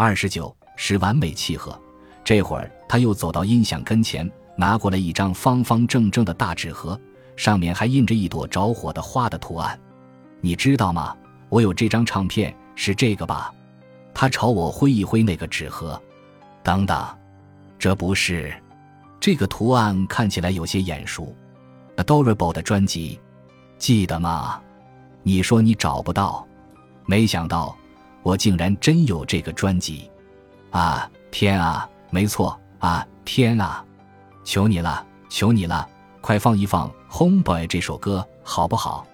二十九是完美契合。这会儿他又走到音响跟前，拿过来一张方方正正的大纸盒，上面还印着一朵着火的花的图案。你知道吗？我有这张唱片，是这个吧？他朝我挥一挥那个纸盒。等等，这不是？这个图案看起来有些眼熟。Adorable 的专辑，记得吗？你说你找不到，没想到我竟然真有这个专辑。啊，天啊！没错啊！天啊！求你了，求你了，快放一放《Homeboy》这首歌好不好？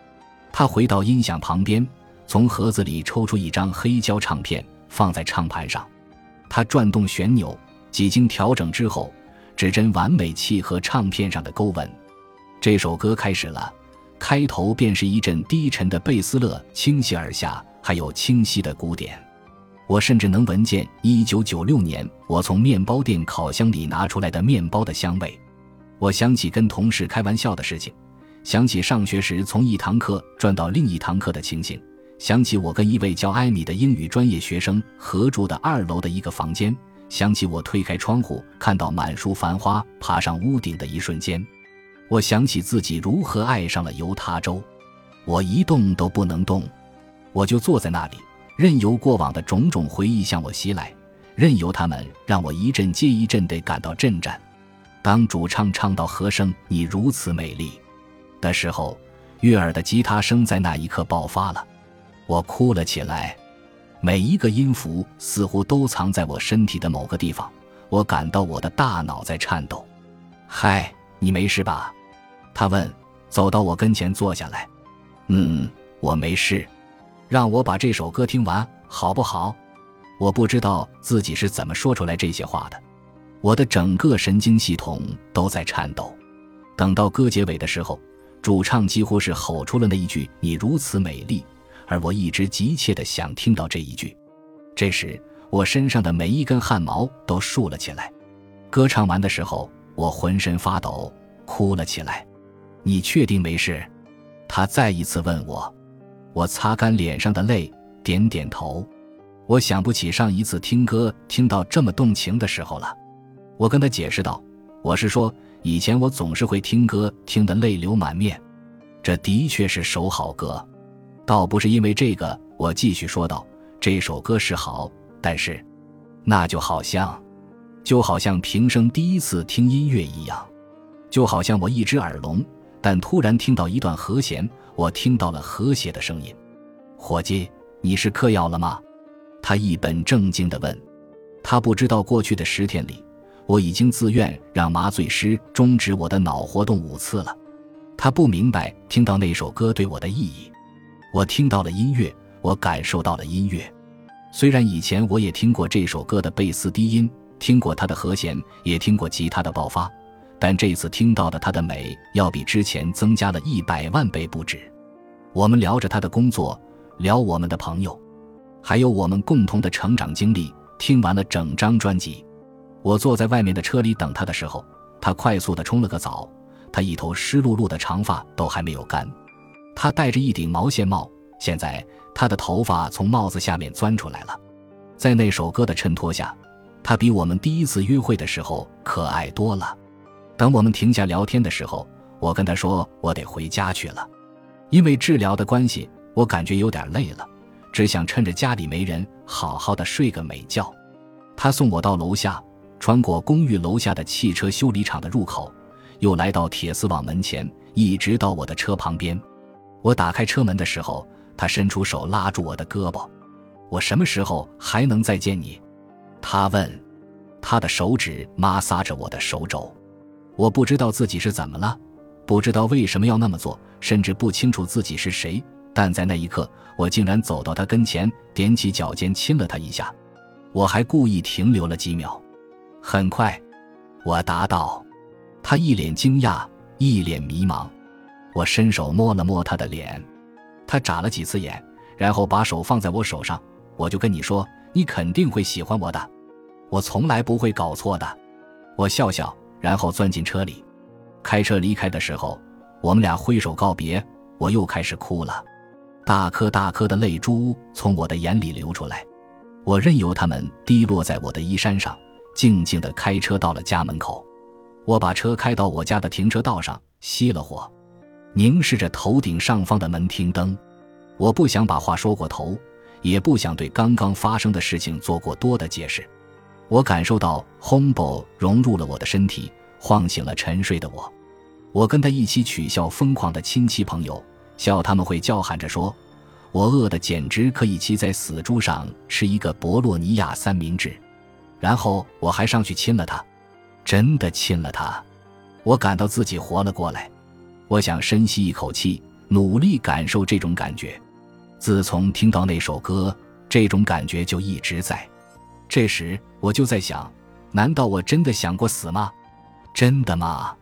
他回到音响旁边，从盒子里抽出一张黑胶唱片，放在唱盘上。他转动旋钮，几经调整之后，指针完美契合唱片上的勾纹。这首歌开始了，开头便是一阵低沉的贝斯勒倾泻而下，还有清晰的鼓点。我甚至能闻见1996年我从面包店烤箱里拿出来的面包的香味。我想起跟同事开玩笑的事情，想起上学时从一堂课转到另一堂课的情形。想起我跟一位叫艾米的英语专业学生合住的二楼的一个房间，想起我推开窗户看到满树繁花爬上屋顶的一瞬间，我想起自己如何爱上了犹他州，我一动都不能动，我就坐在那里，任由过往的种种回忆向我袭来，任由他们让我一阵接一阵地感到震颤。当主唱唱到和声“你如此美丽”的时候，悦耳的吉他声在那一刻爆发了。我哭了起来，每一个音符似乎都藏在我身体的某个地方。我感到我的大脑在颤抖。嗨，你没事吧？他问，走到我跟前坐下来。嗯，我没事。让我把这首歌听完好不好？我不知道自己是怎么说出来这些话的。我的整个神经系统都在颤抖。等到歌结尾的时候，主唱几乎是吼出了那一句：“你如此美丽。”而我一直急切地想听到这一句，这时我身上的每一根汗毛都竖了起来。歌唱完的时候，我浑身发抖，哭了起来。你确定没事？他再一次问我。我擦干脸上的泪，点点头。我想不起上一次听歌听到这么动情的时候了。我跟他解释道：“我是说，以前我总是会听歌听得泪流满面，这的确是首好歌。”倒不是因为这个，我继续说道：“这首歌是好，但是，那就好像，就好像平生第一次听音乐一样，就好像我一只耳聋，但突然听到一段和弦，我听到了和谐的声音。”伙计，你是嗑药了吗？他一本正经地问。他不知道过去的十天里，我已经自愿让麻醉师终止我的脑活动五次了。他不明白听到那首歌对我的意义。我听到了音乐，我感受到了音乐。虽然以前我也听过这首歌的贝斯低音，听过它的和弦，也听过吉他的爆发，但这次听到的它的美，要比之前增加了一百万倍不止。我们聊着他的工作，聊我们的朋友，还有我们共同的成长经历。听完了整张专辑，我坐在外面的车里等他的时候，他快速地冲了个澡，他一头湿漉漉的长发都还没有干。他戴着一顶毛线帽，现在他的头发从帽子下面钻出来了。在那首歌的衬托下，他比我们第一次约会的时候可爱多了。等我们停下聊天的时候，我跟他说我得回家去了，因为治疗的关系，我感觉有点累了，只想趁着家里没人，好好的睡个美觉。他送我到楼下，穿过公寓楼下的汽车修理厂的入口，又来到铁丝网门前，一直到我的车旁边。我打开车门的时候，他伸出手拉住我的胳膊。我什么时候还能再见你？他问。他的手指摩挲着我的手肘。我不知道自己是怎么了，不知道为什么要那么做，甚至不清楚自己是谁。但在那一刻，我竟然走到他跟前，踮起脚尖亲了他一下。我还故意停留了几秒。很快，我答道。他一脸惊讶，一脸迷茫。我伸手摸了摸他的脸，他眨了几次眼，然后把手放在我手上。我就跟你说，你肯定会喜欢我的，我从来不会搞错的。我笑笑，然后钻进车里，开车离开的时候，我们俩挥手告别。我又开始哭了，大颗大颗的泪珠从我的眼里流出来。我任由它们滴落在我的衣衫上，静静地开车到了家门口。我把车开到我家的停车道上，熄了火，凝视着头顶上方的门厅灯。我不想把话说过头，也不想对刚刚发生的事情做过多的解释。我感受到 Hombo 融入了我的身体，晃醒了沉睡的我。我跟他一起取笑疯狂的亲戚朋友，笑他们会叫喊着说：“我饿得简直可以骑在死猪上吃一个博洛尼亚三明治。”然后我还上去亲了他，真的亲了他。我感到自己活了过来。我想深吸一口气，努力感受这种感觉。自从听到那首歌，这种感觉就一直在。这时我就在想：难道我真的想过死吗？真的吗？